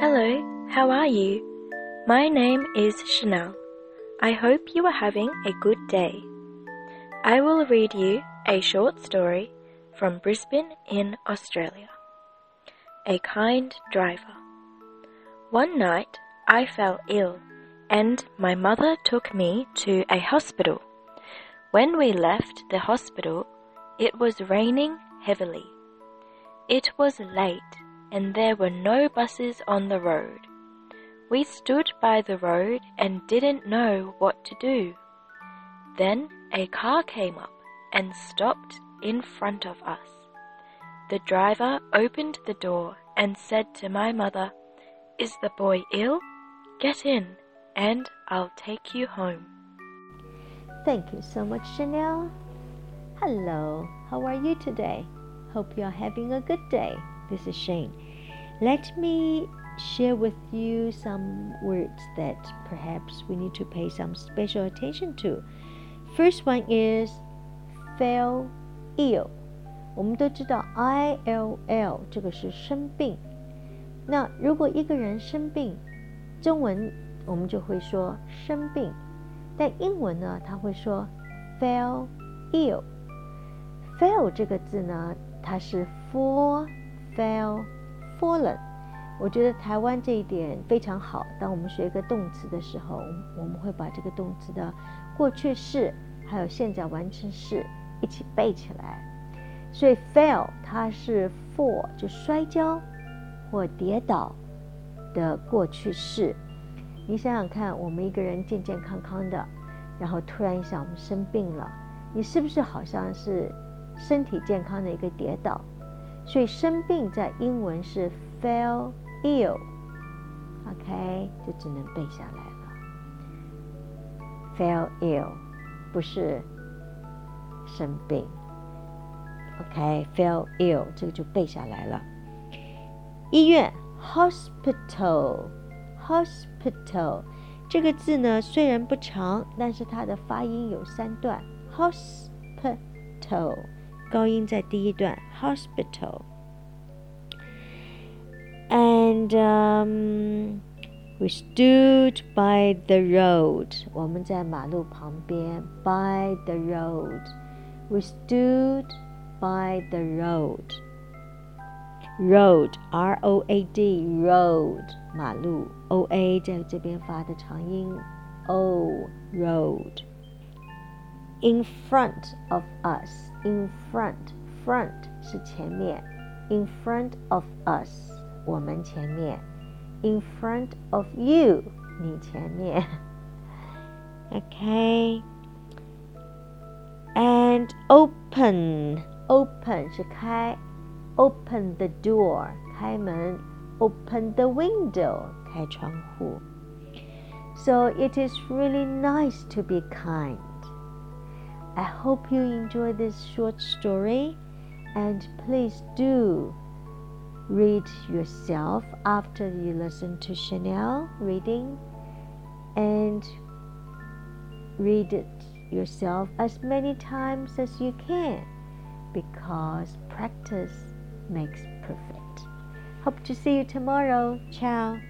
Hello, how are you? My name is Chanel. I hope you are having a good day. I will read you a short story from Brisbane in Australia. A kind driver. One night I fell ill and my mother took me to a hospital. When we left the hospital, it was raining heavily. It was late and there were no buses on the road. We stood by the road and didn't know what to do. Then a car came up and stopped in front of us. The driver opened the door and said to my mother, Is the boy ill? Get in and I'll take you home. Thank you so much, Chanel. Hello, how are you today? Hope you're having a good day. This is Shane. Let me share with you some words that perhaps we need to pay some special attention to. First one is fell ill. 我们都知道 I L L 这个是生病。那如果一个人生病，中文我们就会说生病，但英文呢，他会说 fell ill。fell 这个字呢， 它是 fall fell fallen。我觉得台湾这一点非常好。当我们学一个动词的时候，我们会把这个动词的过去式还有现在完成式一起背起来。所以 fell 它是 fall 就摔跤或跌倒的过去式。你想想看，我们一个人健健康康的，然后突然一下我们生病了，你是不是好像是身体健康的一个跌倒？所以生病在英文是 fell ill，OK，就只能背下来了。fell ill 不是生病，OK，fell ill 这个就背下来了。医院 hospital。Hospital 这个字呢，虽然不长，但是它的发音有三段。Hospital 高音在第一段。Hospital and um, we stood by the road. 我们在马路旁边。By the road, we stood by the road. Road, R-O-A-D, road 马路，O A 在这边发的长音，O road。 In front of us, in front, front 是前面，in front of us 我们前面，in front of you 你前面，OK。And open, open 是开，open the door 开门。open the window, 开窗户. So it is really nice to be kind. I hope you enjoy this short story and please do read yourself after you listen to Chanel reading and read it yourself as many times as you can because practice makes perfect. Hope to see you tomorrow. Ciao.